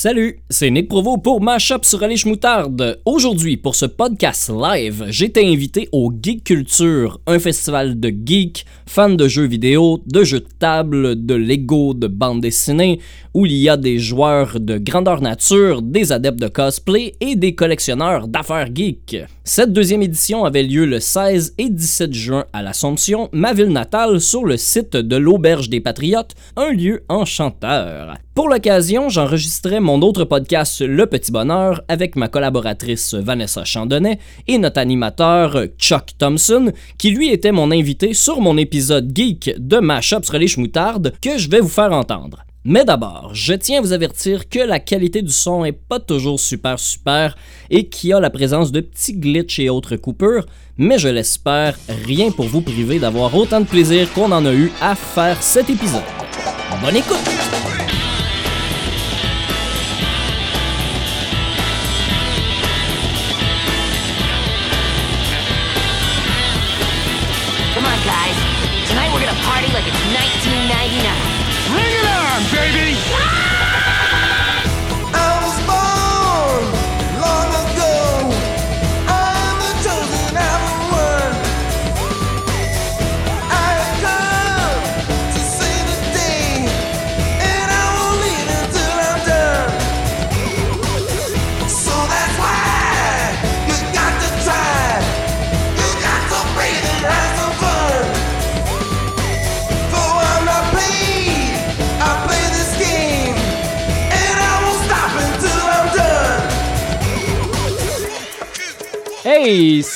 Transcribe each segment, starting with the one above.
Salut, c'est Nick Provo pour Mashup sur Alice Moutarde. Aujourd'hui, pour ce podcast live, été invité au Geek Culture, un festival de geeks, fans de jeux vidéo, de jeux de table, de Lego, de bande dessinée, où il y a des joueurs de grandeur nature, des adeptes de cosplay et des collectionneurs d'affaires geeks. Cette deuxième édition avait lieu le 16 et 17 juin à l'Assomption, ma ville natale, sur le site de l'Auberge des Patriotes, un lieu enchanteur. Pour l'occasion, j'enregistrais mon autre podcast Le Petit Bonheur avec ma collaboratrice Vanessa Chandonnet et notre animateur Chuck Thompson, qui lui était mon invité sur mon épisode geek de Mashup sur les Moutarde que je vais vous faire entendre. Mais d'abord, je tiens à vous avertir que la qualité du son est pas toujours super super et qu'il y a la présence de petits glitches et autres coupures, mais je l'espère rien pour vous priver d'avoir autant de plaisir qu'on en a eu à faire cet épisode. Bonne écoute!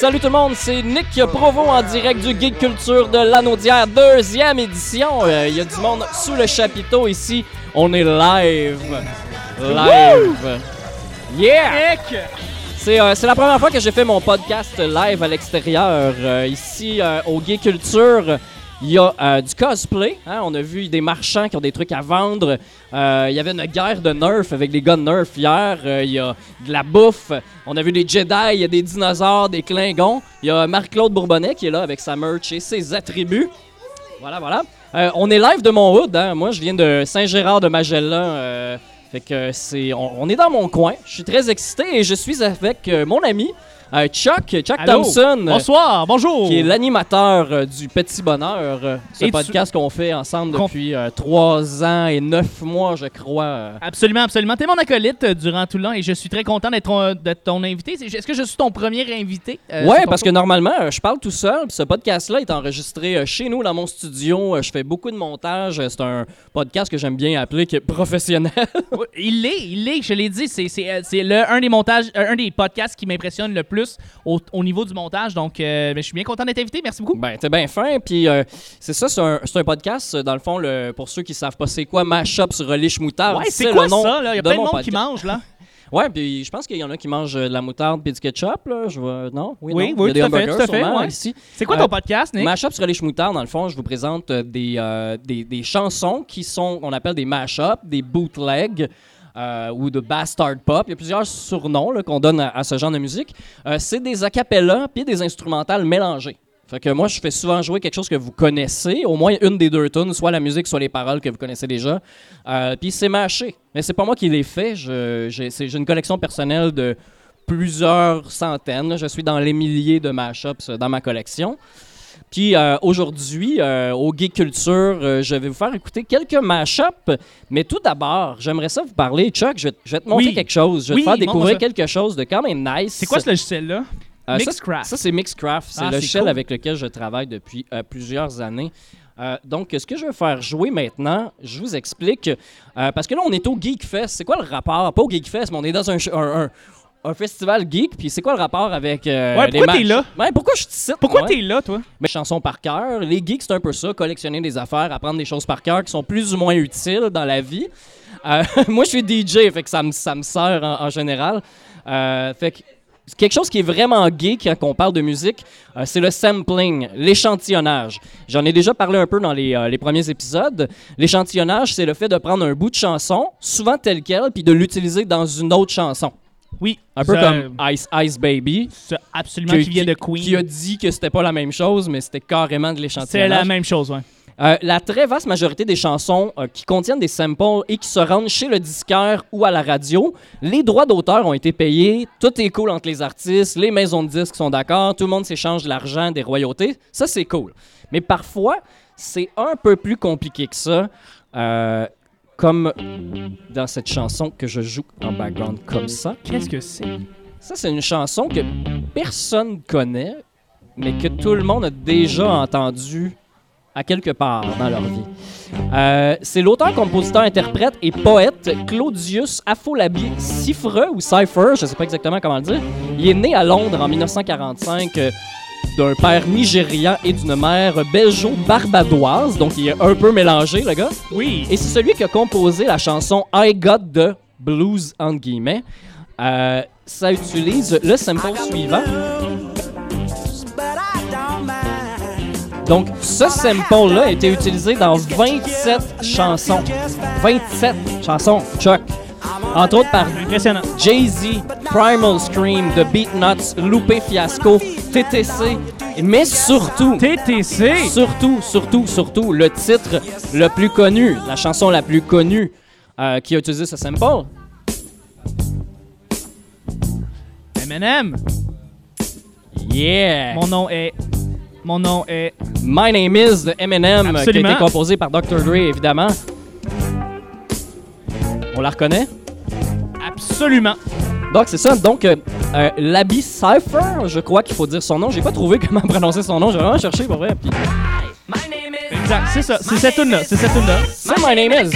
Salut tout le monde, c'est Nick Provo en direct du Geek Culture de l'Anaudière, deuxième édition. Euh, Il y a du monde sous le chapiteau ici. On est live. Live. Yeah! C'est euh, c'est la première fois que j'ai fait mon podcast live à l'extérieur. Euh, ici, au Geek Culture, il y a euh, du cosplay. hein. On a vu des marchands qui ont des trucs à vendre. Euh, Il y avait une guerre de Nerf avec les gars de Nerf hier. Euh, Il y a de la bouffe. On a vu des Jedi, il y a des dinosaures, des Klingons. Il y a Marc-Claude Bourbonnais qui est là avec sa merch et ses attributs. Voilà, voilà. On est live de mon hood. hein. Moi, je viens de Saint-Gérard de Magellan. fait que c'est, on, est dans mon coin. Je suis très excité et je suis avec mon ami euh, Chuck, Chuck Allô? Thompson, euh, Bonsoir, bonjour. qui est l'animateur euh, du Petit Bonheur, euh, ce Et tu- podcast qu'on fait ensemble Qu'on- depuis euh, trois ans et neuf mois, je crois. euh. Absolument, absolument. T'es mon acolyte euh, durant tout le long et je suis très content d'être ton, invité. C'est- Est-ce que je suis ton premier invité? euh, ouais, sur ton parce que normalement, euh, je parle tout seul. puis Ce podcast-là est enregistré euh, chez nous, dans mon studio. Euh, Je fais beaucoup de montage. Euh, C'est un podcast que j'aime bien appeler que professionnel. Ouais, Il l'est, il l'est, je l'ai dit. C'est, c'est, euh, c'est le, un des montages, euh, un des podcasts qui m'impressionne le plus au, au niveau du montage. Donc, euh, ben, je suis bien content d'être invité. Merci beaucoup. Ben, t'es bien fin. Puis, euh, c'est ça, c'est un, c'est un podcast. euh, Dans le fond, le, pour ceux qui savent pas c'est quoi, Mashup sur Relish Moutarde. ouais, c'est quoi le nom ça? là? Il y a plein de mon monde qui mange, là. Ouais, puis je pense qu'il y en a qui mangent euh, de la moutarde puis du ketchup. Là. Je vois... Non? Oui, Oui, non? oui, Il y a tout à des fait, tout fait, ouais. ici. C'est quoi Euh, ton podcast, Nick? Mashup sur Relish Moutarde, dans le fond, je vous présente des, euh, des, des chansons qui sont, on appelle des mashups, des bootlegs. Euh, ou de bastard pop. Il y a plusieurs surnoms qu'on donne à, ce genre de musique. Euh, c'est des acapellas puis des instrumentales mélangées. Fait moi, je fais souvent jouer quelque chose que vous connaissez, au moins une des deux tunes, soit la musique, soit les paroles que vous connaissez déjà. Euh, puis c'est mâché. Mais c'est pas moi qui l'ai fait. J'ai une collection personnelle de plusieurs centaines. Je suis dans les milliers de mashups euh, dans ma collection. Puis euh, aujourd'hui, euh, au Geek Culture, euh, je vais vous faire écouter quelques mashups. Mais tout d'abord, j'aimerais ça vous parler. Chuck, je vais, je vais te montrer Oui. quelque chose. Je vais Oui, te faire découvrir quelque chose de quand même nice. C'est quoi ce logiciel-là? Ça, Mixcraft. Ça, c'est Mixcraft. C'est Ah, le cool. avec lequel je travaille depuis plusieurs années. Euh, donc, ce que je vais faire jouer maintenant, je vous explique. euh, parce que là, on est au Geek Fest. C'est quoi le rapport? Pas au Geek Fest, mais on est dans un, ch- un- un- un festival geek. Puis c'est quoi le rapport avec. euh, Ouais, les pourquoi t'es là? Ouais, pourquoi je te cite? Pourquoi ouais? t'es là, toi? Mes chansons par cœur. Les geeks, c'est un peu ça, collectionner des affaires, apprendre des choses par cœur qui sont plus ou moins utiles dans la vie. Euh, moi, je suis DJ, fait que ça me, ça me sert en, en général. Euh, fait que quelque chose qui est vraiment geek quand on parle de musique, euh, c'est le sampling, l'échantillonnage. J'en ai déjà parlé un peu dans les, euh, les premiers épisodes. L'échantillonnage, c'est le fait de prendre un bout de chanson, souvent tel quel, puis de l'utiliser dans une autre chanson. Oui. Un peu comme Ice Ice Baby. absolument, qui vient de Queen. Qui a dit que c'était pas la même chose, mais c'était carrément de C'est l'échantillonnage. la même chose, ouais. Euh, la très vaste majorité des chansons euh, qui contiennent des samples et qui se rendent chez le disquaire ou à la radio, les droits d'auteur ont été payés, tout est cool entre les artistes, les maisons de disques sont d'accord, tout le monde s'échange de l'argent, des royautés, ça c'est cool. Mais parfois, c'est un peu plus compliqué que ça, euh, comme dans cette chanson que je joue en background comme ça. Qu'est-ce que c'est? Ça, c'est une chanson que personne connaît, mais que tout le monde a déjà entendu à quelque part dans leur vie. Euh, c'est l'auteur, compositeur, interprète et poète Claudius Afolabi Cifre ou Cypher, je ne sais pas exactement comment le dire. Il est né à Londres en 1945 euh, d'un père nigérian et d'une mère belgeo-barbadoise, donc il est un peu mélangé, le gars. Oui. Et c'est celui qui a composé la chanson I Got the Blues, entre guillemets. Euh, ça utilise le sample suivant. Donc, ce sample-là a été utilisé dans 27 chansons. 27 chansons, Chuck. Entre autres par. Jay-Z, Primal Scream, The Beatnuts, Lupe Fiasco, TTC, mais surtout, TTC. surtout, surtout, surtout, le titre le plus connu, la chanson la plus connue euh, qui a utilisé ce sample. Eminem. Yeah! Mon nom est. Mon nom est. My Name Is de Eminem, qui a été composé par Dr. Dre, évidemment. On la reconnaît? Absolument. Donc, c'est ça. Donc, euh, euh, Cypher, je crois qu'il faut dire son nom. J'ai pas trouvé comment prononcer son nom. J'ai vraiment cherché pour vrai. Puis, Exact. C'est ça. C'est cette tune-là. C'est cette tune-là. c'est My Name Is.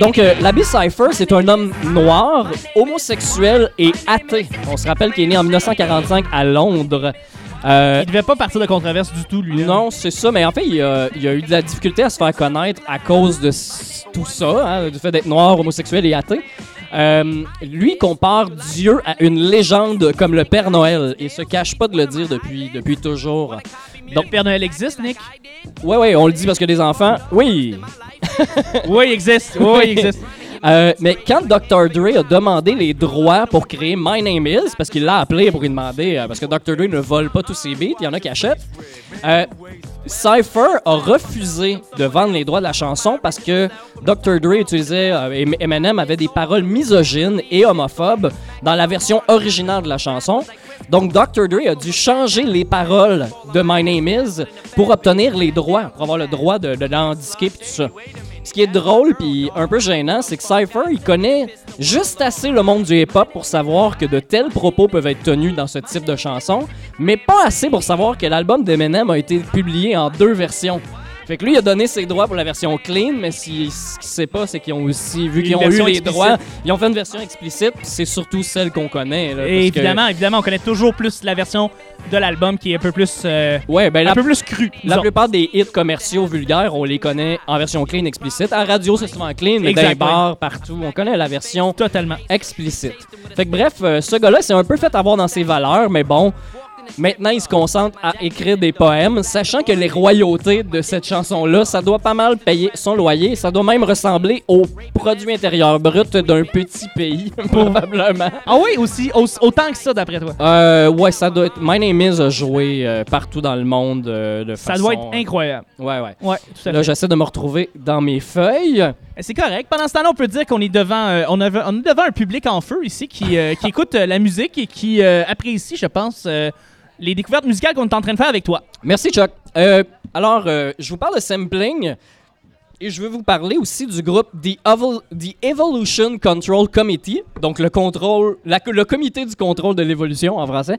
Donc, euh, Labi Cypher, c'est un homme noir, homosexuel et athée. On se rappelle qu'il est né en 1945 à Londres. Euh, Il devait pas partir de controverse du tout, lui. là. Non, c'est ça, mais en fait, il a, il a eu de la difficulté à se faire connaître à cause de tout ça, hein, du fait d'être noir, homosexuel et athée. Euh, lui compare Dieu à une légende comme le Père Noël et se cache pas de le dire depuis, depuis toujours. Donc, Père Noël existe, Nick? Ouais, ouais, on le dit parce que des enfants. Oui. oui, il existe. Oui, il existe. Euh, mais quand Dr. Dre a demandé les droits pour créer My Name Is, parce qu'il l'a appelé pour lui demander, euh, parce que Dr. Dre ne vole pas tous ses beats, il y en a qui achètent, euh, Cypher a refusé de vendre les droits de la chanson parce que Dr. Dre utilisait, Eminem avait des paroles misogynes et homophobes dans la version originale de la chanson. Donc Dr. Dre a dû changer les paroles de My Name Is pour obtenir les droits, pour avoir le droit de, de et tout ça. Ce qui est drôle puis un peu gênant, c'est que Cypher, il connaît juste assez le monde du hip-hop pour savoir que de tels propos peuvent être tenus dans ce type de chanson, mais pas assez pour savoir que l'album d'Eminem a été publié en deux versions. Fait que lui, il a donné ses droits pour la version clean, mais si, ce qu'il sait pas, c'est qu'ils ont aussi, vu qu'ils ont eu les explicite. droits, ils ont fait une version explicite, c'est surtout celle qu'on connaît. là, Et parce que- évidemment, évidemment, on connaît toujours plus la version de l'album qui est un peu plus. euh, ouais, ben un la, peu plus crue. la disons. plupart des hits commerciaux vulgaires, on les connaît en version clean explicite. À radio, c'est souvent clean, mais dans les bars, partout, on connaît la version Totalement. explicite. Fait que bref, euh, ce gars-là, c'est un peu fait avoir dans ses valeurs, mais bon, maintenant il se concentre à écrire des poèmes, sachant que les royautés de cette chanson-là, ça doit pas mal payer son loyer, ça doit même ressembler au produit intérieur brut d'un petit pays, probablement. Ah oui, aussi, au- autant que ça, d'après toi. Euh, ouais, ça doit être. My Name Is a joué euh, partout dans le monde euh, de Ça façon- doit être incroyable. Ouais, ouais. Ouais, tout à Là, j'essaie de me retrouver dans mes feuilles. C'est correct. Pendant ce temps-là, on peut dire qu'on est devant, euh, on, avait- on est devant un public en feu ici qui, euh, qui écoute euh, la musique et qui euh, apprécie, je pense, euh, les découvertes musicales qu'on est en train de faire avec toi. Merci, Chuck. Euh, alors, euh, je vous parle de sampling et je veux vous parler aussi du groupe The, Evol- The Evolution Control Committee, donc le contrôle, le comité du contrôle de l'évolution en français.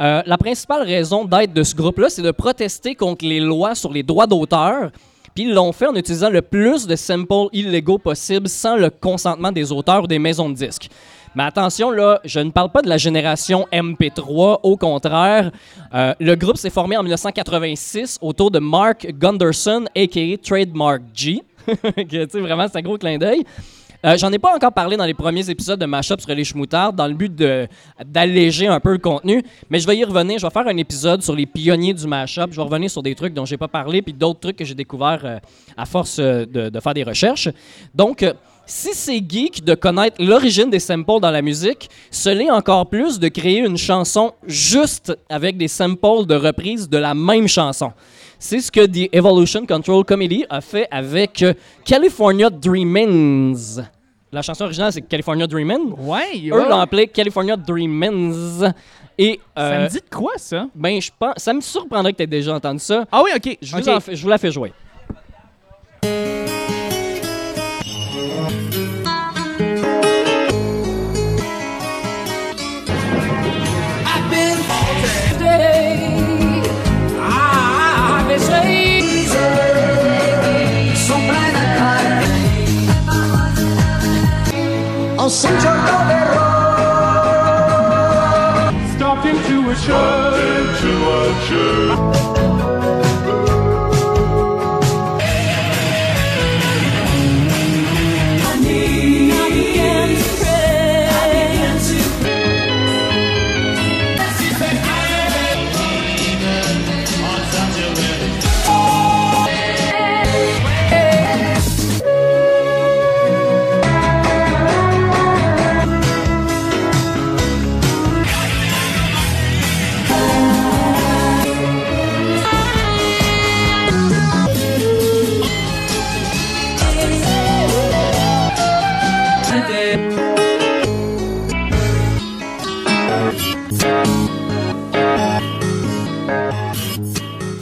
Euh, la principale raison d'être de ce groupe-là, c'est de protester contre les lois sur les droits d'auteur. Puis ils l'ont fait en utilisant le plus de samples illégaux possible sans le consentement des auteurs ou des maisons de disques. Mais attention, là, je ne parle pas de la génération MP3, au contraire. Euh, le groupe s'est formé en 1986 autour de Mark Gunderson, a.k.a. Trademark G. Que, vraiment, c'est un gros clin d'œil. Euh, J'en ai pas encore parlé dans les premiers épisodes de Mashup sur les schmoutards dans le but d'alléger un peu le contenu, mais je vais y revenir. Je vais faire un épisode sur les pionniers du Mashup. Je vais revenir sur des trucs dont j'ai pas parlé, puis d'autres trucs que j'ai découverts euh, à force euh, de, de faire des recherches. Donc, Si c'est geek de connaître l'origine des samples dans la musique, ce l'est encore plus de créer une chanson juste avec des samples de reprise de la même chanson. C'est ce que The Evolution Control Committee a fait avec euh, California Dreamins. La chanson originale, c'est California Dreamin'. Ouais, Eux l'ont appelé California Dreamins. Et Ça euh, me dit de quoi, ça? ben, je pense, ça me surprendrait que tu aies déjà entendu ça. Ah oui, OK. Je vous, OK. en fais- je vous la fais jouer. High. On Central Stopped into a church.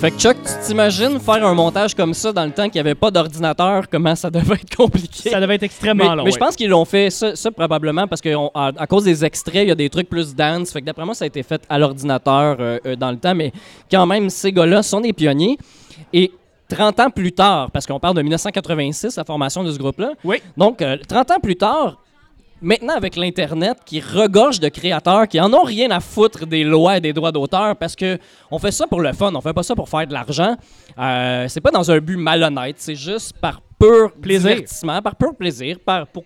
Fait que Chuck, tu t'imagines faire un montage comme ça dans le temps qu'il n'y avait pas d'ordinateur, comment ça devait être compliqué? Ça devait être mais, extrêmement long. mais je pense qu'ils l'ont fait ça, ça probablement parce on- à, à cause des extraits, il y a des trucs plus dance. Fait que d'après moi, ça a été fait à l'ordinateur euh, euh, dans le temps. Mais quand même, ces gars-là sont des pionniers. Et 30 ans plus tard, parce qu'on parle de 1986, la formation de ce groupe-là. Oui. Donc, euh, 30 ans plus tard, maintenant avec l'Internet qui regorge de créateurs qui en ont rien à foutre des lois et des droits d'auteur parce que on fait ça pour le fun, on fait pas ça pour faire de l'argent. Euh, c'est pas dans un but malhonnête, c'est juste par pur Plaisir. divertissement, par pur plaisir, par, pour,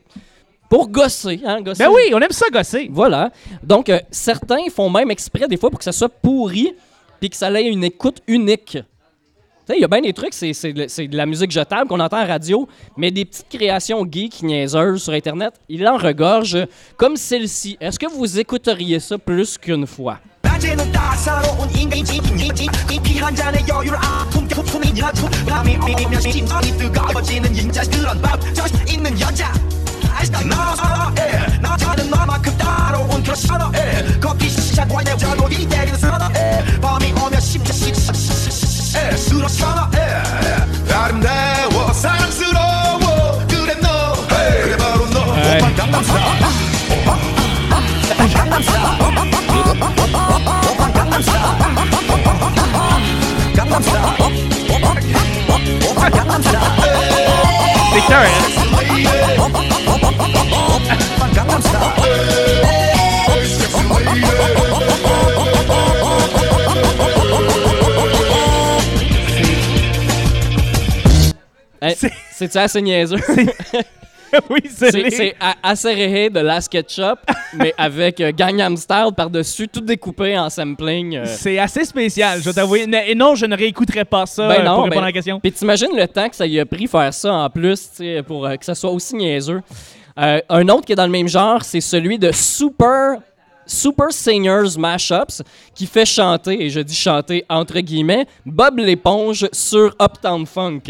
pour gosser. Hein, gosser. Ben oui, on aime ça gosser. Voilà. Donc, euh, certains font même exprès des fois pour que ça soit pourri puis que ça ait une écoute unique Tu sais, il y a bien des trucs, c'est, c'est, de- c'est de la musique jetable qu'on entend à radio, mais des petites créations geeks niaiseuses sur Internet, il en regorge comme celle-ci. Est-ce que vous écouteriez ça plus qu'une fois? 낮에는 따사로운 인간이지 이피한 잔의 여유를 아픔 품이냐 밤이 오면 심장이 뜨거워지는 인자 그런 밤 자신 있는 여자 아직도 너에 나자는 너만큼 따로운 그런 선어에 커피 시작과 내 자고이 내리는 선어에 밤이 오면 심장 시시 시시에 술어 선어에 아름다워 사랑스러워 그래 너 그래 바로 너 오빤 강남스타일 오빤 강남스타일 오빤 강남스타일 강남스타일 오빤 강남스타 Hey, C'est- C'est-tu assez niaiseux? oui, c'est c'est, c'est a- assez réhé de Last Ketchup, mais avec euh, Gangnam Style par-dessus, tout découpé en sampling. euh. C'est assez spécial, je dois t'avouer. Et non, je ne réécouterai pas ça Ben euh, non, pour ben- répondre à la question. Puis t'imagines le temps que ça y a pris faire ça en plus, tu sais, pour euh, que ça soit aussi niaiseux. Euh, un autre qui est dans le même genre, c'est celui de Super Super Singers Mashups qui fait chanter, et je dis chanter entre guillemets, Bob l'éponge sur Uptown Funk.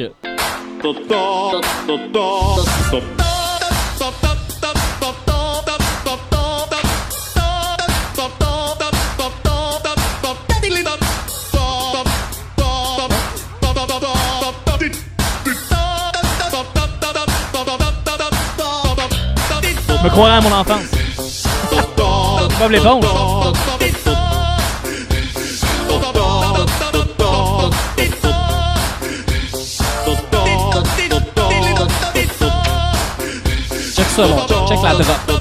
Me croirais à mon enfance. Bob l'éponge. Check ça, mon check la drop.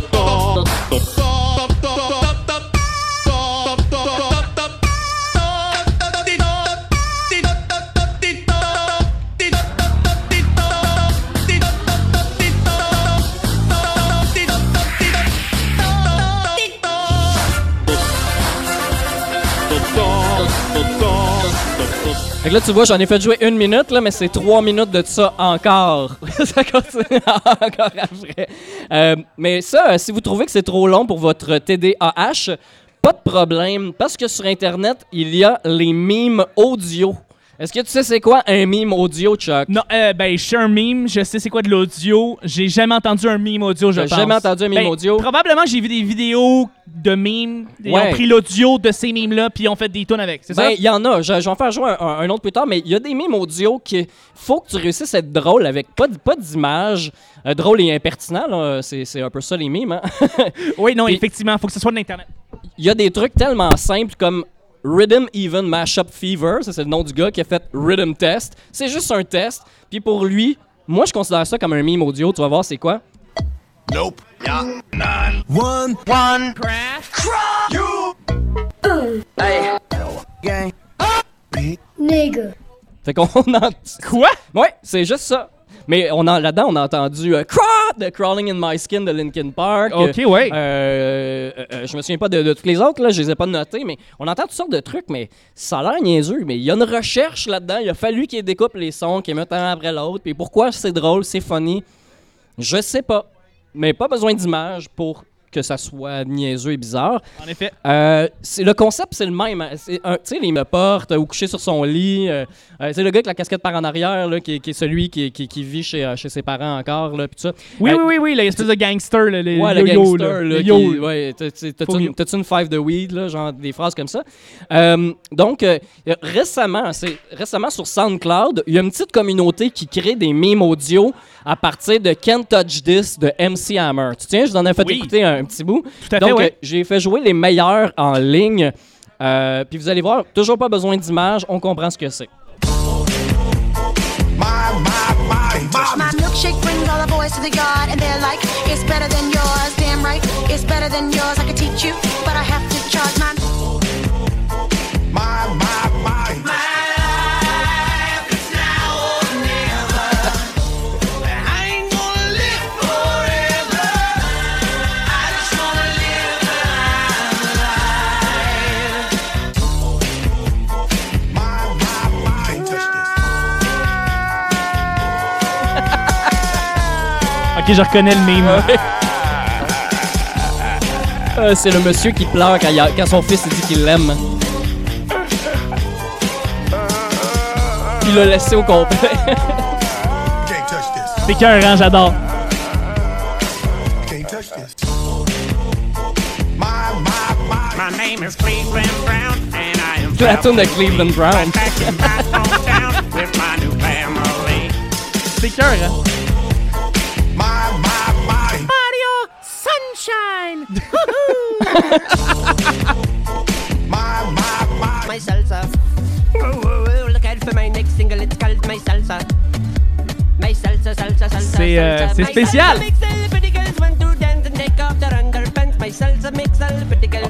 Fait là, tu vois, j'en ai fait jouer une minute, là, mais c'est trois minutes de ça encore. ça continue encore après. Euh, mais ça, euh, si vous trouvez que c'est trop long pour votre TDAH, pas de problème, parce que sur Internet, il y a les mimes audio. Est-ce que tu sais c'est quoi un mime audio, Chuck? Non, euh, ben, je suis un mime, je sais c'est quoi de l'audio. J'ai jamais entendu un mime audio, je pense. jamais entendu un mime Ben, audio? Probablement, j'ai vu des vidéos de mimes. Ils Ouais. ont pris l'audio de ces mimes-là, puis ils ont fait des tunes avec. C'est Ben, ça? il y en a. Je, je vais en faire jouer un, un- un autre plus tard, mais il y a des mimes audio qui faut que tu réussisses à être drôle avec pas, pas d'image. Euh, drôle et impertinent, là. C'est, c'est un peu ça les mimes. hein. Oui, non, puis- effectivement, faut que ce soit de l'Internet. Il y a des trucs tellement simples comme Rhythm Even Mashup Fever. Ça, c'est le nom du gars qui a fait Rhythm Test. C'est juste un test. Puis pour lui, moi, je considère ça comme un mime audio. Tu vas voir, c'est quoi? One, one, Nigga. Fait qu'on en... Quoi? Ouais, c'est juste ça. Mais on a, là-dedans, on a entendu euh, de Crawling in My Skin de Linkin Park. Ok, ouais. Euh, euh, euh, je me souviens pas de, de tous les autres, là, je les ai pas notés, mais on entend toutes sortes de trucs, mais ça a l'air niaiseux. Mais il y a une recherche là-dedans. Il a fallu qu'ils découpent les sons, qu'ils mettent un après l'autre. Puis pourquoi c'est drôle, c'est funny, je sais pas. Mais pas besoin d'image pour que ça soit niaiseux et bizarre. En effet. Euh, c'est le concept, c'est le même. hein. Tu sais, il me porte ou couché sur son lit. euh, euh, c'est le gars avec la casquette par en arrière, là, qui, qui est celui qui, qui- qui vit chez, euh, chez ses parents encore, là, ça. Oui, Euh, oui, oui, oui, l'espèce de gangster, là, le Ouais, le gangster, là. qui- ouais, t'as-tu une, une five de weed, là, genre des phrases comme ça? Euh, donc, euh, euh, récemment, c'est récemment sur SoundCloud, il y a une petite communauté qui crée des memes audio à partir de Can't Touch This de MC Hammer. Tu tiens, je vous en ai fait Oui. écouter un, petit bout. Tout à fait, Donc, ouais. euh, j'ai fait jouer les meilleurs en ligne. Euh, Puis vous allez voir, toujours pas besoin d'image, on comprend ce que c'est. my, my, my, my. My milkshake brings all the boys to the yard, and they're like, it's better than yours. Damn right, it's better than yours. I could teach you, Ok, je reconnais le meme. Euh, c'est le monsieur qui pleure quand, il a- quand son fils il dit qu'il l'aime. Il l'a laissé au complet. C'est cœur, hein, j'adore. La tune de Cleveland Brown. C'est cœur, hein. My, my, my. my salsa. Oh, oh, oh, look out for my next single, it's called my salsa. My salsa, salsa, salsa. C'est, euh, spécial.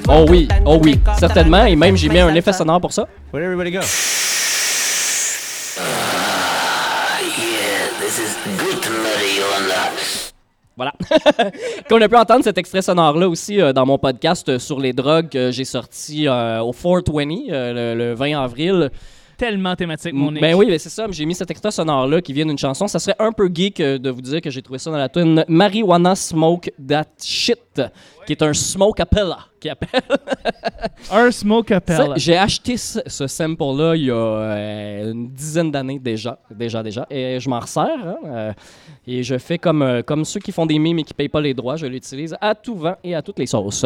Oh oui, oh oui, certainement. Et même j'ai mis un effet sonore pour ça. Where'd everybody go? Voilà. Qu'on a pu entendre cet extrait sonore-là aussi euh, dans mon podcast euh, sur les drogues que j'ai sorti euh, au 420 euh, le, le 20 avril. Tellement thématique, mon. Ben oui, ben c'est ça. J'ai mis cet extrait sonore-là qui vient d'une chanson. Ça serait un peu geek euh, de vous dire que j'ai trouvé ça dans la tune Marijuana Smoke That Shit, qui est un smoke appella, qui appelle. Un smoke Ça, appel. J'ai acheté ce, ce sample-là il y a euh, une dizaine d'années déjà, déjà, déjà, et je m'en resserre. hein, euh, et je fais comme, euh, comme ceux qui font des mimes et qui payent pas les droits, je l'utilise à tout vent et à toutes les sauces.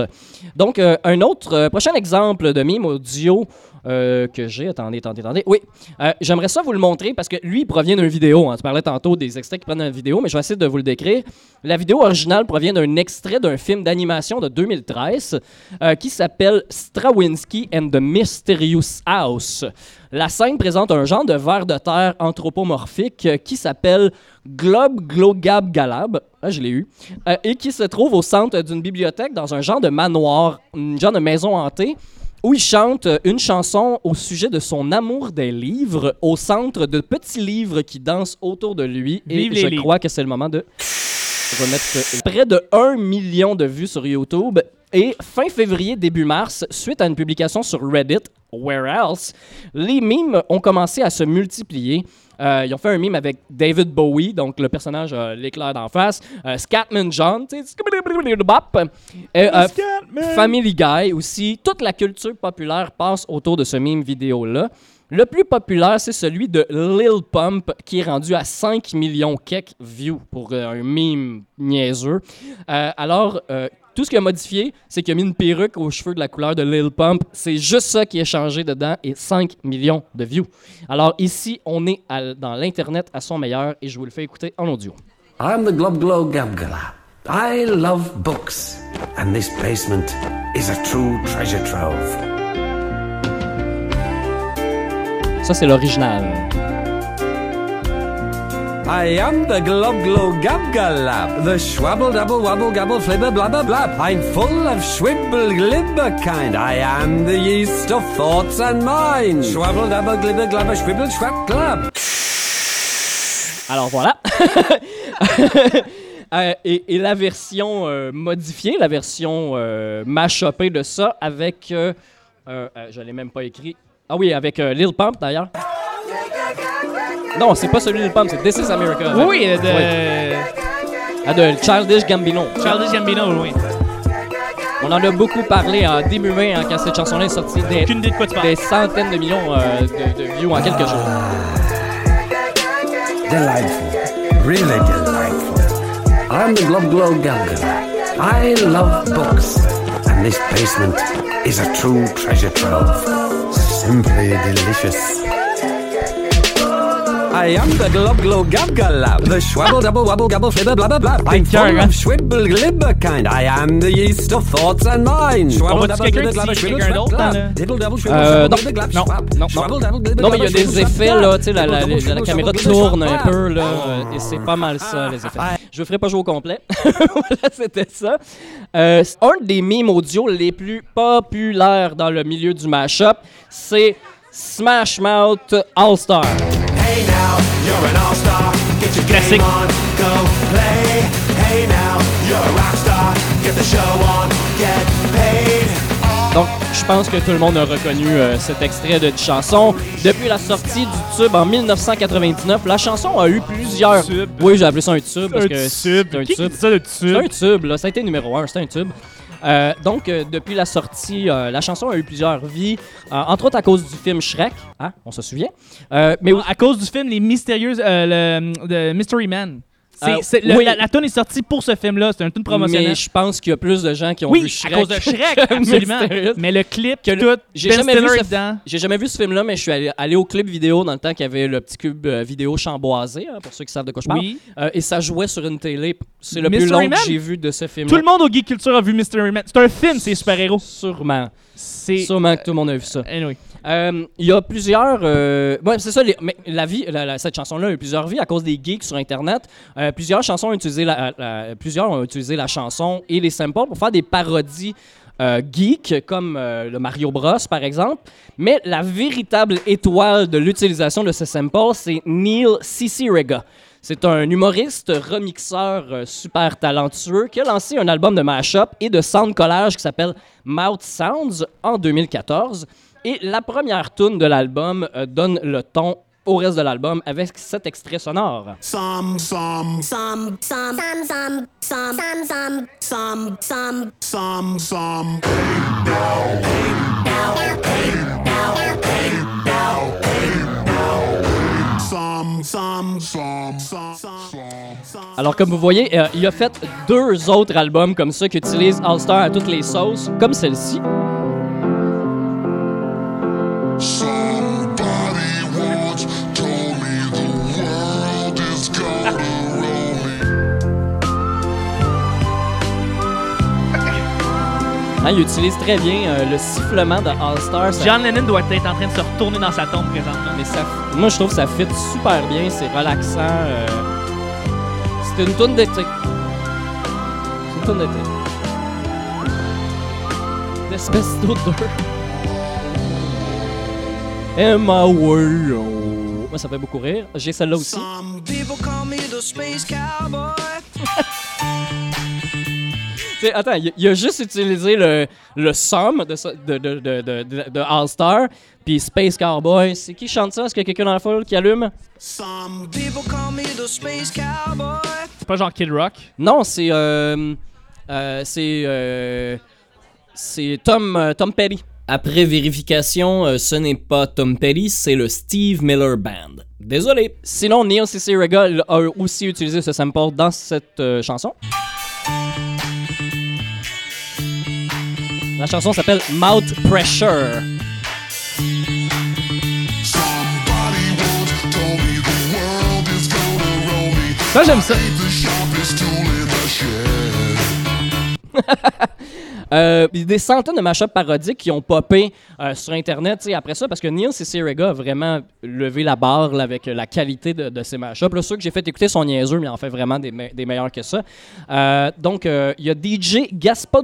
Donc, un autre, prochain exemple de mime audio euh, que j'ai. Attendez, attendez, attendez. Oui, euh, j'aimerais ça vous le montrer parce que lui, il provient d'une vidéo. hein. Tu parlais tantôt des extraits qui prennent une vidéo, mais je vais essayer de vous le décrire. La vidéo originale provient d'un extrait d'un film d'animation de 2013 euh, qui s'appelle Strawinsky and the Mysterious House. La scène présente un genre de ver de terre anthropomorphique qui s'appelle Globe Glogab Galab. Ah, je l'ai eu. Et qui se trouve au centre d'une bibliothèque dans un genre de manoir, une genre de maison hantée où il chante euh, une chanson au sujet de son amour des livres au centre de petits livres qui dansent autour de lui. Et Vive les je livres. crois que c'est le moment de remettre près de 1 million de vues sur YouTube. Et fin février, début mars, suite à une publication sur Reddit, Where Else, les mimes ont commencé à se multiplier. Euh, ils ont fait un mime avec David Bowie, donc le personnage a l'éclair d'en face, euh, Scatman John. Euh, euh, Family Guy aussi. Toute la culture populaire passe autour de ce mime vidéo-là. Le plus populaire, c'est celui de Lil Pump, qui est rendu à 5 millions quelques views pour euh, un meme niaiseux. Euh, alors, euh, tout ce qu'il a modifié, c'est qu'il a mis une perruque aux cheveux de la couleur de Lil Pump. C'est juste ça qui est changé dedans et 5 millions de views. Alors ici, on est dans l'Internet à son meilleur et je vous le fais écouter en audio. I'm the Glob Gabgala. I love books, and this basement is a true treasure trove. Ça, c'est l'original. I am the Glob Glow Gabgalab, the schwabble double wabble gabble flibber blabber blab. I'm full of schwibble glibber kind. I am the yeast of thoughts and minds. Schwabble dabble glibber glabber schwibble schwab glab. Alors voilà. Euh, et, et la version euh, modifiée, la version euh, mashupée de ça avec. Euh, euh, euh, je l'ai même pas écrit. Ah oui, avec euh, Lil Pump d'ailleurs. Non, c'est pas celui de Lil Pump, c'est This is America. Oui, oui, de. Ah, de Childish Gambino. Childish Gambino, oui. On en a beaucoup parlé en début mai hein, quand cette chanson-là est sortie. Des, Aucune idée de quoi tu parles. des centaines de millions euh, de, de views en quelques jours. Delightful. Really delightful. I'm the Glob Glow Gabgala. I love books, and this basement is a true treasure trove. Simply delicious. I am the Glob Glow Gabgalab, the schwabble double wabble gabble flibber blabber blab. I'm full of schwibble glibber kind. I am the yeast of thoughts and minds. Schwabble double glibber glabber schwibble glab. le- Diddle double schwibble Euh, non. glab Non. schwab. Mais il y a des effets, là, glab. tu sais, la, caméra tourne un peu, là, glab. et c'est pas mal ça, les effets. Je ne ferai pas jouer au complet. voilà, c'était ça. Euh, un des mimes audio les plus populaires dans le milieu du mashup, c'est Smash Mouth go play. Hey now, you're a rock star. Get the show on, get paid. Donc, je pense que tout le monde a reconnu euh, cet extrait de chanson. Depuis la sortie du tube en 1999, la chanson a eu plusieurs. Tube. Oui, j'ai appelé ça un tube parce Un que tube. c'est un Qui tube. dit ça, le C'est un tube? tube, là. Ça a été numéro un, c'est un tube. Euh, donc, euh, depuis la sortie, euh, la chanson a eu plusieurs vies, entre autres à cause du film Shrek, hein, on se souvient. Mais À cause du film Les Mystérieuses, le, de Mystery Man. C'est, Euh, oui. la, la tune est sortie pour ce film-là. C'est un tune promotionnel. mais je pense qu'il y a plus de gens qui ont vu Shrek. à cause de Shrek, absolument. Mais le clip, Que le- tout, J'ai Ben jamais, jamais vu ce film-là, mais je suis allé, allé au clip vidéo dans le temps qu'il y avait le petit cube euh, vidéo chamboisé, hein, pour ceux qui savent de quoi je parle. Oui. Euh, et ça jouait sur une télé. C'est le Mystery plus long Man? que j'ai vu de ce film Tout le monde au Geek Culture a vu Mystery Man. C'est un film, c'est super-héros. Sûrement. C'est. Sûrement que tout le monde a vu ça. Anyway. Euh, Il y a plusieurs. Euh, ouais, c'est ça. les- mais la vie, la- la- cette chanson-là a eu plusieurs vies à cause des geeks sur Internet. Euh, plusieurs chansons ont utilisé la, chanson et les samples pour faire des parodies. euh, geeks comme euh, le Mario Bros par exemple, mais la véritable étoile de l'utilisation de ce sample, c'est Neil Cicierega. C'est un humoriste remixeur euh, super talentueux qui a lancé un album de mashup et de sound collage qui s'appelle Mouth Sounds en 2014. Et la première tune de l'album euh, donne le ton au reste de l'album avec cet extrait sonore. Alors comme vous voyez, euh, il a fait deux autres albums comme ça qui utilisent All Star à toutes les sauces, comme celle-ci. Hein, il utilise très bien euh, le sifflement de All Star. ça- John Lennon doit être en train de se retourner dans sa tombe présentement. Mais ça, moi, je trouve que ça fit super bien, c'est relaxant. euh, c'est une tourne d'été. C'est une tourne d'été. D'espèce d'odeur. Emma. Moi, ça fait beaucoup rire. J'ai celle-là aussi. Some people call me the space cowboy. C'est- attends, il, il a juste utilisé le, le sum de, de, de, de, de, de- de All-Star, puis Space Cowboy. C'est qui chante ça? Est-ce qu'il y a quelqu'un dans la foule qui allume? Some people call me the space cowboy. C'est pas genre Kid Rock? Non, c'est. Euh, euh, c'est. euh, c'est Tom, euh, Tom Petty. Après vérification, euh, ce n'est pas Tom Petty, c'est le Steve Miller Band. Désolé. Sinon, Neil C.C. Regal a aussi utilisé ce sample dans cette euh, chanson. La chanson s'appelle Mouth Pressure. Ça, j'aime ça. Euh, des centaines de mashups parodiques qui ont popé euh, sur Internet après ça, parce que Neil C.C. Rega a vraiment levé la barre là, avec la qualité de, de ses mashups. Là, ceux que j'ai fait écouter sont niaiseux, mais il en fait vraiment des, me- des meilleurs que ça. Euh, donc, euh, il y a DJ Gaspa-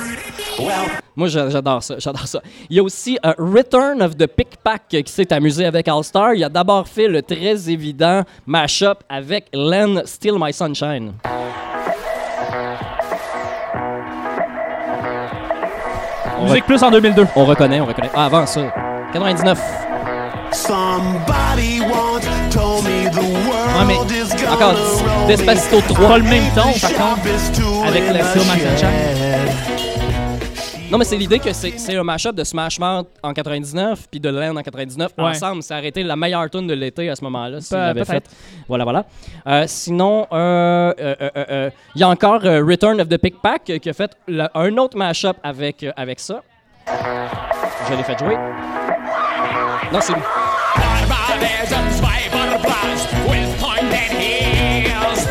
Well, Moi, j'a- j'adore ça, j'adore ça. Il y a aussi euh, Return of the Pickpack qui s'est amusé avec All Star. Il a d'abord fait le très évident mashup avec Len Still My Sunshine. On, Musique plus en 2002. on reconnaît, on reconnaît. Ah, avant ça, 99. somebody once told me the world mais is gonna encore. Despacito 3. Pas le même ton, par contre. avec in le Non, mais c'est l'idée que c'est un mashup de Smash Mouth en 99 puis de Len en 99 Ouais. ensemble. Ça a arrêté la meilleure tune de l'été à ce moment-là, s'il Pe- l'avait fait. peut-être. Voilà, voilà. Euh, sinon, euh, euh, euh, euh, euh, il y a encore euh, Return of the Pickpack euh, qui a fait le- un autre mashup avec, euh, avec ça. Je l'ai fait jouer. Non, c'est lui. Barbarism, Zweiberblas with pointed heels.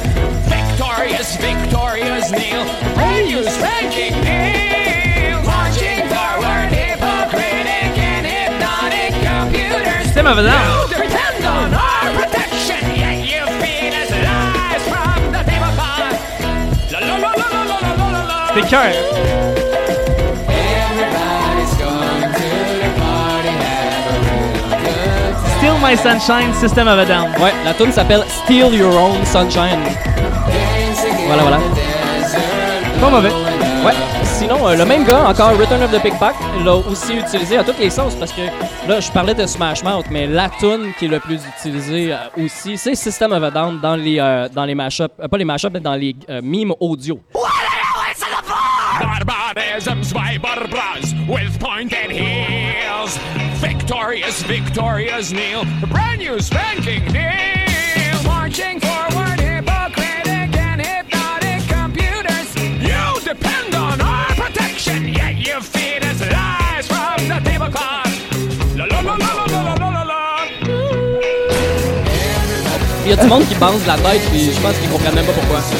Victorious, victorious Neil. Computers. System of a Down. You depend on our protection, yet you feed us lies from the table La la la la la la la la la. C'est cœur. Still My Sunshine, System of a Down. Ouais, la tune s'appelle Steal Your Own Sunshine. Voilà, voilà. Pas mauvais. Ouais. Sinon, euh, le même gars, encore Return of the Pickpack, l'a aussi utilisé à toutes les sauces parce que là, je parlais de Smash Mouth, mais la tune qui est le plus utilisée euh, aussi, c'est System of a Down dans les, euh, dans les mashups, euh, pas les mashups, mais dans les euh, mimes audio. Barbarism, Zweiberblas with pointed heels. Victorious, victorious Neil. Brand new spanking Neil. Marching forward, y a du monde qui pense la tête, puis je pense qu'ils comprennent même pas pourquoi.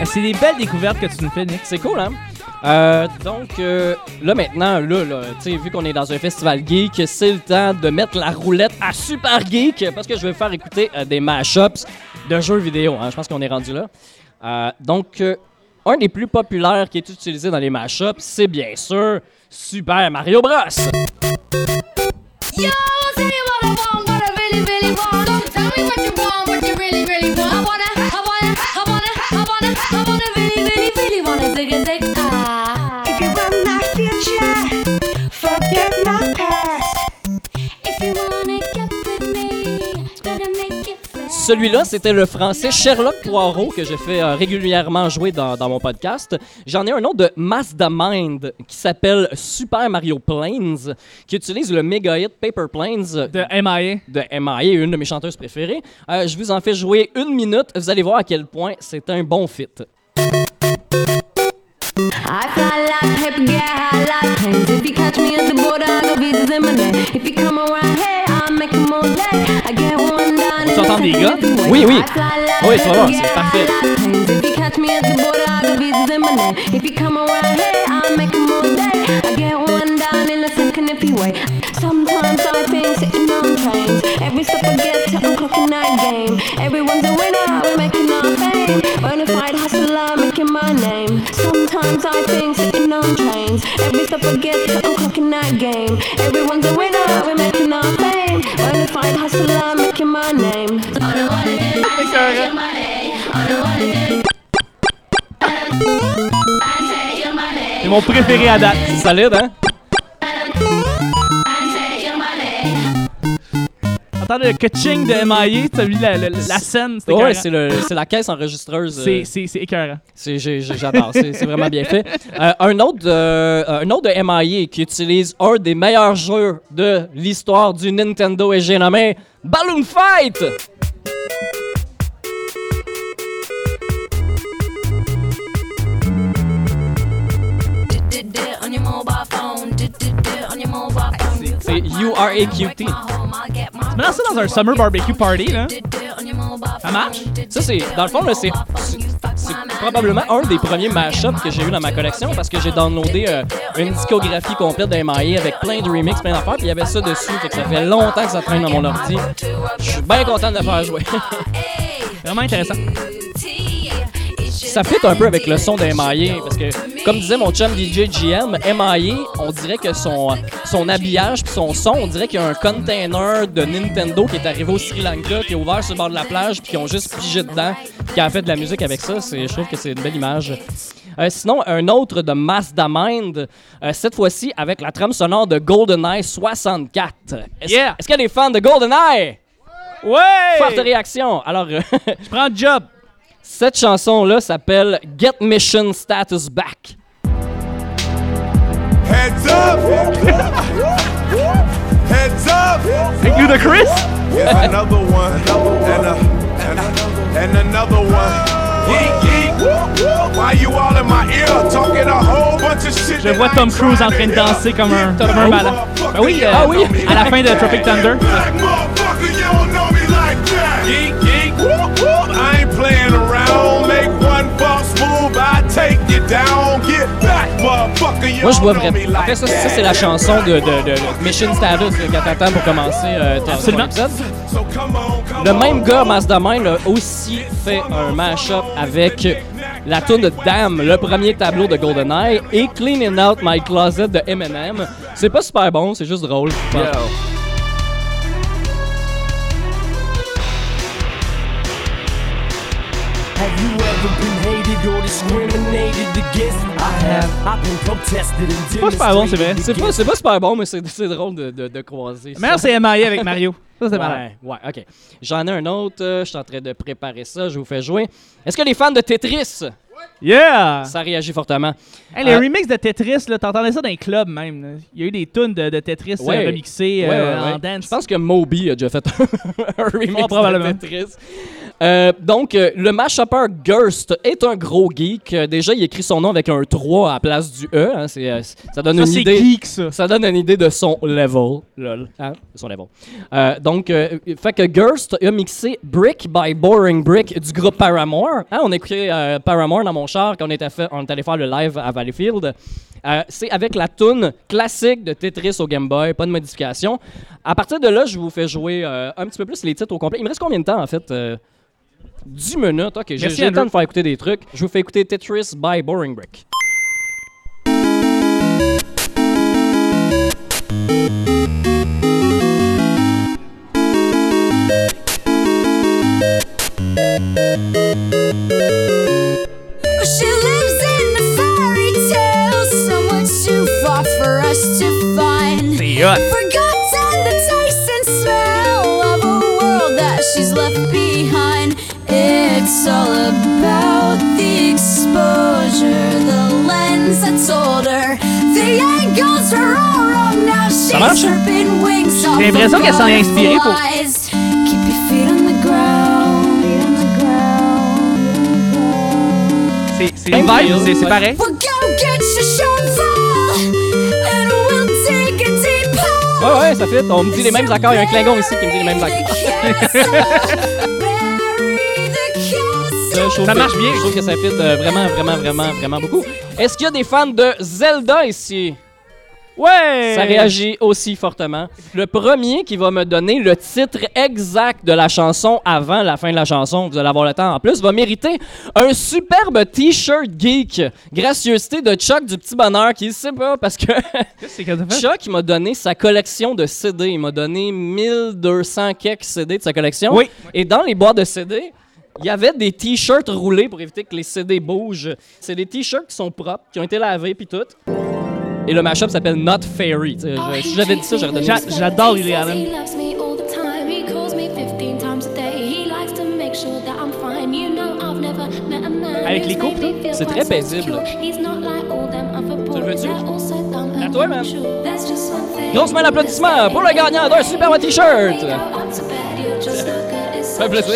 Eh, C'est des belles découvertes que tu nous fais, Nick. C'est cool, hein? Euh, donc, euh, là maintenant, là, là tu sais, vu qu'on est dans un festival geek, c'est le temps de mettre la roulette à Super Geek parce que je vais faire écouter euh, des mashups de jeux vidéo. hein. Je pense qu'on est rendu là. Euh, donc, euh, un des plus populaires qui est utilisé dans les mashups, c'est bien sûr Super Mario Bros. Yo, If you want celui-là, c'était le français Sherlock Poirot que je fais euh, régulièrement jouer dans, dans mon podcast. J'en ai un autre de Mastermind qui s'appelle Super Mario Planes, qui utilise le méga hit Paper Planes De MIA. de MIA, une de mes chanteuses préférées. Euh, je vous en fais jouer une minute. Vous allez voir à quel point c'est un bon fit. I fly like paper, get high like planes. If you catch me at the border, I go visas in my name. If you come around here, les gars. Oui, oui. Oui, tu vas voir, c'est parfait. If you catch me at the border, I got visas in my name. If you come around here, I'll make 'em all day. I get one down in a second if you wait. Sometimes I think sitting on trains. Every step I get to, I'm clocking that game. Everyone's a winner, we're making our fame. Bonafide hustler, making my name. Sometimes I think sitting on trains. Every step I get to, I'm clocking that game. Everyone's a winner, mon préféré à date. C'est solide, hein? Entends le catching de MIA, t'as vu la, la, la scène, c'était Ouais, c'est le- c'est la caisse enregistreuse. euh, C'est- c'est c'est écœurant. C'est- j'ai- j'ai- J'adore, c'est c'est vraiment bien fait. Euh, un, autre de, euh, un autre de MIA qui utilise un des meilleurs jeux de l'histoire du Nintendo et j'ai nommé Balloon Fight! C'est U-R-A-Q-T. Tu mets ça dans un summer barbecue party, là. Ça marche? Ça, c'est. Dans le fond, là, c'est. c'est- probablement un des premiers mashups que j'ai eu dans ma collection parce que j'ai downloadé euh, une discographie complète de MIA avec plein de remixes, plein d'affaires, puis il y avait ça dessus. Que ça fait longtemps que ça traîne dans mon ordi. Je suis bien content de le faire jouer. Vraiment intéressant. ça fit un peu avec le son de MIA parce que, comme disait mon chum DJ GM, MIA, on dirait que son, son habillage puis son son, on dirait qu'il y a un container de Nintendo qui est arrivé au Sri Lanka, qui est ouvert sur le bord de la plage, puis qui ont juste pigé dedans, qui a fait de la musique avec ça. Je trouve que c'est une belle image. Euh, sinon, un autre de Mastermind, euh, cette fois-ci avec la trame sonore de GoldenEye 64. Est-ce, Yeah! est-ce qu'il y a des fans de GoldenEye? Ouais! Forte réaction. Alors, euh, Je prends le job. Cette chanson-là s'appelle Get Mission Status Back. Heads up! Heads up! Avec Ludacris? Here's another one. And, a, and, a, and another one. Yeek, yeek. Why you all in my ear talking a whole bunch of shit? Je vois Tom Cruise en train de danser comme un, comme un malade. Ben oui, euh, Ah oui. à la fin de Tropic Thunder. Moi, je me vraiment. En fait, ça, ça, c'est la chanson de, de, Mission Status que t'attends pour commencer euh, ton- ton Absolument. épisode. So come on, come Le même gars, Mastermind, a aussi fait un mashup avec la tune de Damn, le premier tableau de GoldenEye, et Cleaning Out My Closet de Eminem. C'est pas super bon, c'est juste drôle. C'est pas super bon, c'est vrai. C'est pas, c'est pas super bon, mais c'est c'est drôle de, de, de croiser. Meilleur, c'est MIA avec Mario. Ça, c'est malade. Ouais, ouais, ok. J'en ai un autre, euh, je suis en train de préparer ça, je vous fais jouer. Est-ce que les fans de Tetris, Yeah! ça réagit fortement? Hey, les Euh, remixes de Tetris, là, t'entendais ça dans les clubs même. là. Il y a eu des tunes de, de Tetris euh, Ouais. remixées Ouais, euh, ouais, ouais. en dance. Je pense que Moby a déjà fait un, remix Oh, probablement. de Tetris. Euh, donc, euh, le mashupper Gerst est un gros geek. Euh, déjà, il écrit son nom avec un 3 à la place du E. hein. C'est, euh, ça donne Ça, une c'est idée. geek, ça. Ça donne une idée de son level. Lol. Hein? De son level. Euh, donc, euh, fait que Gerst a mixé Brick by Boring Brick du groupe Paramore. Hein, on a écouté euh, Paramore dans mon char quand on, était fait, on est allé faire le live à Valleyfield. Euh, c'est avec la tune classique de Tetris au Game Boy, pas de modification. À partir de là, je vous fais jouer euh, un petit peu plus les titres au complet. Il me reste combien de temps en fait Euh, 10 minutes. Ok, j'ai le temps de faire écouter des trucs. Je vous fais écouter Tetris by Boring Brick. She lives in a fairy tale, somewhere too far for us to find. C'est hot. Forgotten the taste and smell of a world that she's left behind. It's all about the exposure, the lens that told her the angles are all wrong. Now she's marche? stripping wings off J'ai l'impression qu'elle s'en est inspirée pour- butterflies. Keep your feet on the ground. C'est c'est une vibe, c'est- c'est pareil. Well, go get your shovel and we'll take a deep Ouais, ouais, ça fait. On me dit les mêmes accords. Il y a un Klingon ici qui me dit les mêmes accords. ça. Je que- marche bien. Je trouve que ça fit euh, vraiment, vraiment, vraiment, vraiment beaucoup. Est-ce qu'il y a des fans de Zelda ici? Ouais! Ça réagit aussi fortement. Le premier qui va me donner le titre exact de la chanson avant la fin de la chanson, vous allez avoir le temps en plus, va mériter un superbe t-shirt geek. Gracieuseté de Chuck du Petit Bonheur qui ne sait pas parce que? Chuck m'a donné sa collection de CD. Il m'a donné 1200 quelques CD de sa collection. Oui. Et dans les boîtes de CD, il y avait des t-shirts roulés pour éviter que les CD bougent. C'est des t-shirts qui sont propres, qui ont été lavés puis tout. Et le mashup s'appelle Not Fairy. Tu je- Si j'avais dit ça, j'aurais donné J'a- ça. J'adore Lily Allen. He loves me all the time. He calls me 15 times a day. He likes to make sure that I'm fine. You know, I've never met a man Avec les couples, c'est très paisible. secure. He's not like all them other boys. veux-tu? À toi, man. Grosse main d'applaudissement pour le gagnant d'un superbe t-shirt. When we go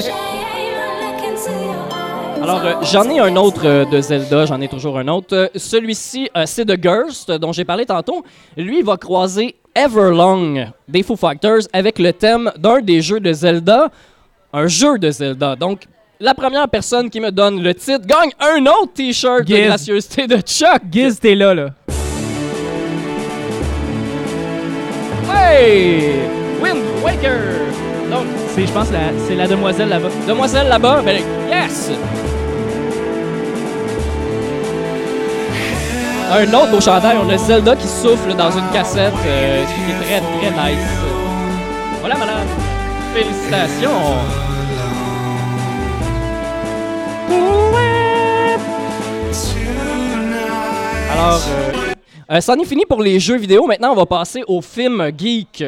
Alors, euh, j'en ai un autre euh, de Zelda, j'en ai toujours un autre. Euh, Celui-ci, c'est de Gerst, dont j'ai parlé tantôt. Lui, il va croiser Everlong des Foo Fighters avec le thème d'un des jeux de Zelda, un jeu de Zelda. Donc, la première personne qui me donne le titre gagne un autre t-shirt de gracieuseté de Chuck. Giz, t'es là, là. Hey! Wind Waker! Donc, C'est, je pense, la- c'est la demoiselle là-bas. demoiselle là-bas, ben, yes! Un autre beau chandail, on a Zelda qui souffle dans une cassette, euh, qui est très très nice. Voilà, madame. Félicitations. Alors, euh, euh, c'en est fini pour les jeux vidéo. Maintenant, on va passer au film geek.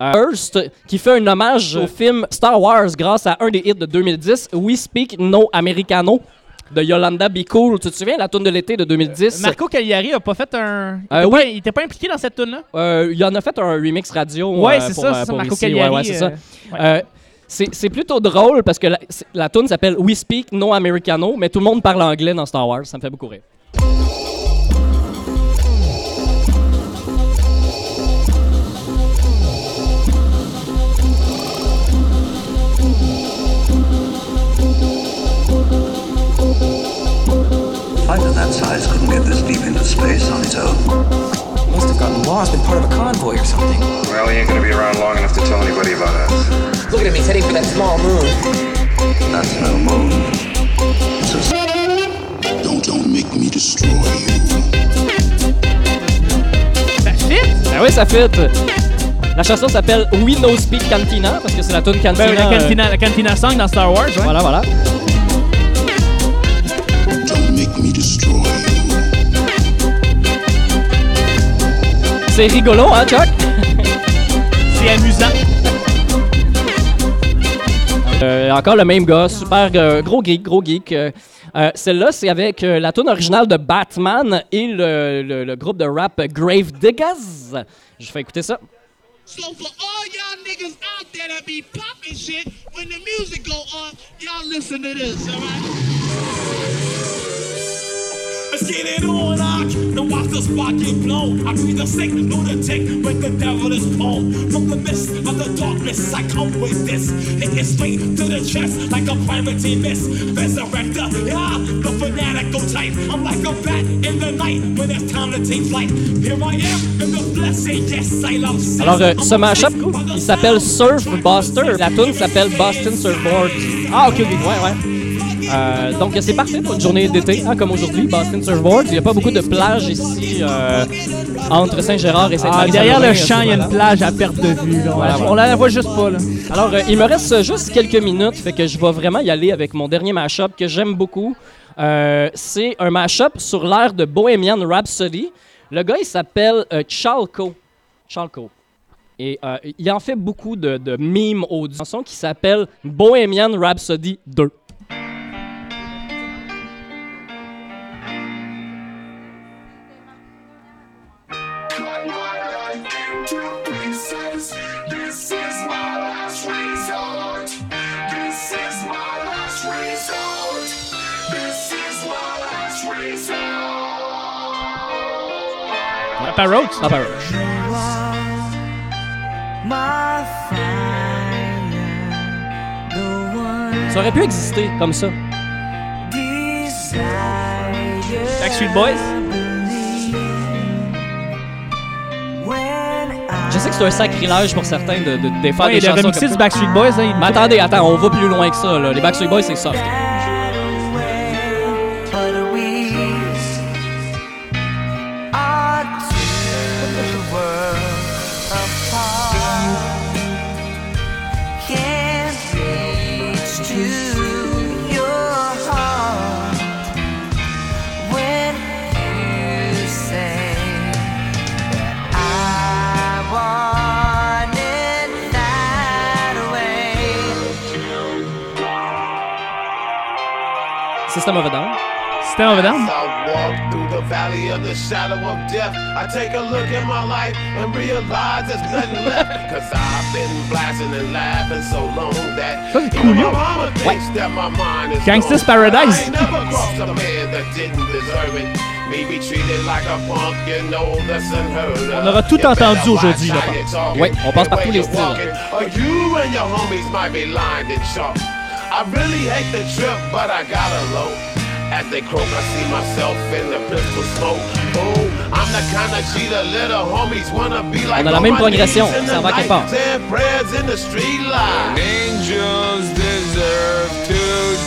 Euh, Hearst, qui fait un hommage au film Star Wars grâce à un des hits de 2010, We Speak No Americano, de Yolanda Be Cool. Tu te souviens, la tune de l'été de 2010? Marco Cagliari a pas fait un. Il Euh, était oui. pas- il était pas impliqué dans cette tune-là? Euh, il en a fait un remix radio. Ouais, euh, c'est ça, c'est ça, Marco ici. Cagliari. ouais, c'est ça. ouais. C'est plutôt drôle parce que la, la tune s'appelle We Speak No Americano, mais tout le monde parle anglais dans Star Wars. Ça me fait beaucoup rire. Fighter that size couldn't get this deep into space on its own. Must have gotten lost, been part of a convoy or something. Well, he ain't gonna be around long enough to tell anybody about us. Look at him, he's heading for that small moon. That's no moon. It's a Don't, don't make me destroy you. Ça fit? Ben oui, ça fit. La chanson s'appelle We No Speak Cantina parce que c'est la tune Cantina. Ben, la, euh, cantina, la cantina song dans Star Wars, ouais. Voilà, voilà. C'est rigolo, hein, Chuck? C'est amusant. Euh, encore le même gars, super euh, gros geek, gros geek. Euh, euh, Celle-là, c'est avec euh, la tune originale de Batman et le, le- le groupe de rap Grave Diggers. Je fais écouter ça. So for all y'all niggas out there that be popping shit, when the music go on, y'all listen to this, alright? Let's get it on, Ark, and watch the spark get blown. I breathe a sick lunatic with the devil is born. From the mist of the darkness, I come with this. Hit it straight to the chest like a pirate miss. Resurrector, yeah, the fanatical type. I'm like a bat in the night when it's time to take flight. Here I am in the flesh, and yes, I love sex. Alors, euh, ce mashup, the il s'appelle. Surf Buster. La tune s'appelle Boston Surfboard. Ah, ok, ok, ouais, ouais. Euh, donc, c'est parfait pour une journée d'été, hein, comme aujourd'hui, Boston Surfboard. Il n'y a pas beaucoup de plages ici euh, entre Saint-Gérard et Ah, Sainte-Marie. derrière le champ, il y a une plage à perte de vue. là. On, Voilà, on la voit juste pas. Là. Alors, euh, il me reste juste quelques minutes, fait que je vais vraiment y aller avec mon dernier mashup que j'aime beaucoup. Euh, c'est un mashup sur l'air de Bohemian Rhapsody. Le gars, il s'appelle euh, Chalco. Chalco. Et euh, il en fait beaucoup de, de mimes audio. Une chanson qui s'appelle Bohemian Rhapsody 2. One Ça aurait pu exister comme ça. Backstreet Boys? Je sais que c'est un sacrilège pour certains de, de, de faire Ouais, des chansons comme du ça. Backstreet Boys, hein, il- Mais attendez, attends, on va plus loin que ça. Là. Les Backstreet Boys, c'est soft. System of a Down. System of a Down? I walk through the valley of the shadow of death. I take a look at my life and realize there's nothing left. Cause I've been blasting and laughing so long that Ça, c'est even cool, my yo. mama thinks that my mind is Gangsta's. Paradise. On aura tout entendu aujourd'hui, talking Ouais, on passe par tous les styles. Walking, Or you and your homies might be lined in chalk. I really hate the trip, but I gotta low. As they croak, I see myself in the pistol smoke. Oh, I'm the kind of cheater little homies wanna be like. On a la même progression, ça va quelque part. saying prayers in the street light. Angels deserve to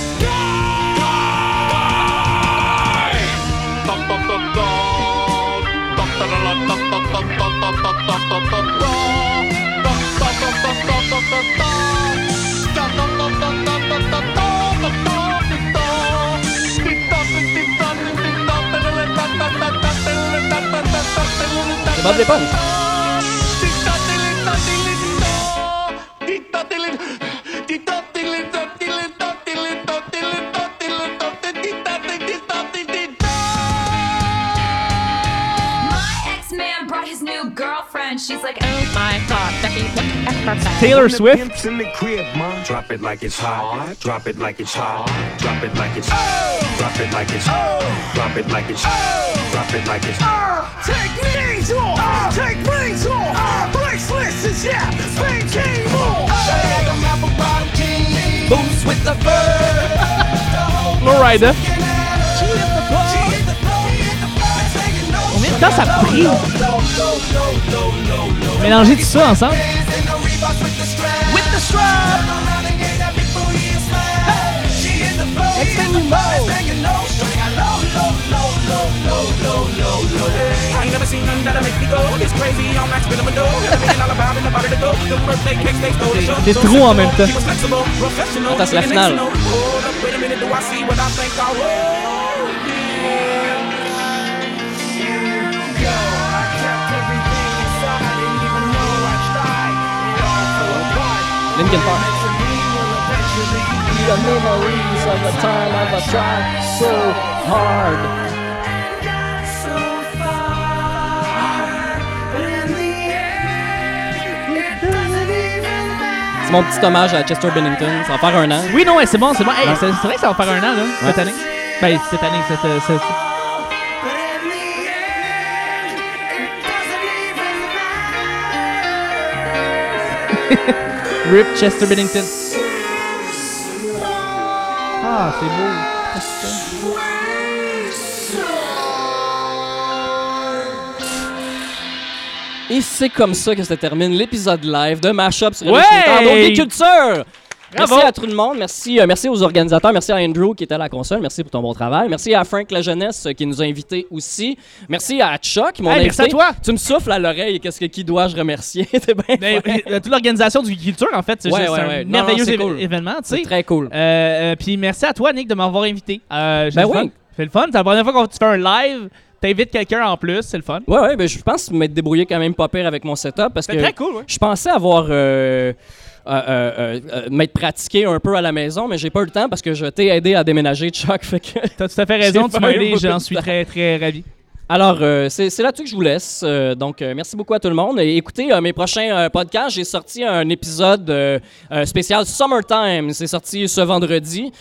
C'est Bob l'éponge. My ex-man brought his new girlfriend. She's like, oh my god, Becky, Taylor Swift? in the crib, man. Drop it like it's hot. Drop it like it's hot. Drop it like it's Drop it like it's Drop it like it's Drop it like it's Take knees off! Take rings off! Bracelets is yeah! Spain King move! Boots with the fur. Florida. Combien de temps ça a pris? Mélanger tout ça ensemble? With the strap. Next thing you know, I ain't never seen nothing that'll make me go. It's crazy, I'm max with a dough. Got a million dollar bound in the body to go. The birthday cake, they stole the show. T'es trop en même temps. He was flexible, professional, Attends, c'est la finale. Hold up, wait a minute, do I see what I think I will? Linkin Park. The memories of the time I've tried so hard. C'est mon petit hommage à Chester Bennington. Ça va faire un an. Oui, non, ouais, c'est bon, c'est bon. Hey, c'est vrai que ça va faire un an, là, cette Ouais. année. Ben, cette année, cette... euh, cette- Rip Chester Bennington. Ah, c'est beau. Et c'est comme ça que se termine l'épisode live de Mashup sur Ouais! ouais! Culture. Bravo! Merci à tout le monde, merci, euh, merci aux organisateurs, merci à Andrew qui était à la console, merci pour ton bon travail, merci à Frank La Jeunesse euh, qui nous a invités aussi, merci à Chuck, mon Hey, invité. merci à toi! Tu me souffles à l'oreille, qu'est-ce que qui dois-je remercier? T'es bien Ben, fin. euh, toute l'organisation du culture, en fait, c'est Ouais, juste ouais, un ouais. Non, merveilleux c'est éve- cool. événement, tu C'est très cool. Euh, euh, Puis merci à toi, Nick, de m'avoir invité. Euh, j'ai Ben fun. oui. C'est le fun. C'est la première fois qu'on tu fais un live. T'invites quelqu'un en plus, c'est le fun. Ouais, ouais, ben je pense m'être débrouillé quand même pas pire avec mon setup parce C'est que très cool, ouais. je pensais avoir euh, euh, euh, euh, m'être pratiqué un peu à la maison, mais j'ai pas eu le temps parce que je t'ai aidé à déménager, Chuck. Fait que T'as tout à fait raison, tu m'as aidé, j'en suis très, très ravi. Alors, euh, c'est là-dessus que je vous laisse. Euh, donc, euh, merci beaucoup à tout le monde. Et écoutez, mes prochains podcasts, j'ai sorti un épisode spécial Summertime. C'est sorti ce vendredi.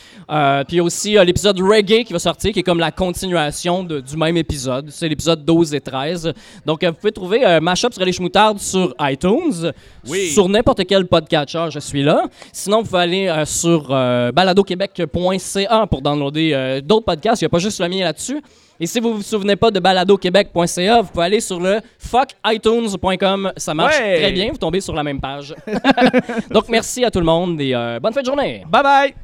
Puis aussi l'épisode Reggae qui va sortir, qui est comme la continuation de- du même épisode. C'est l'épisode 12 et 13. Donc, vous pouvez trouver Mashup sur les chemoutardes sur iTunes. Oui. Sur n'importe quel podcatcher, je suis là. Sinon, vous pouvez aller sur baladoquebec.ca pour downloader d'autres podcasts. Il n'y a pas juste le mien là-dessus. Et si vous vous souvenez pas de baladoquebec.ca, vous pouvez aller sur le fuckitunes.com. Ça marche Ouais. très bien. Vous tombez sur la même page. Donc, merci à tout le monde et euh, bonne fin de journée. Bye bye!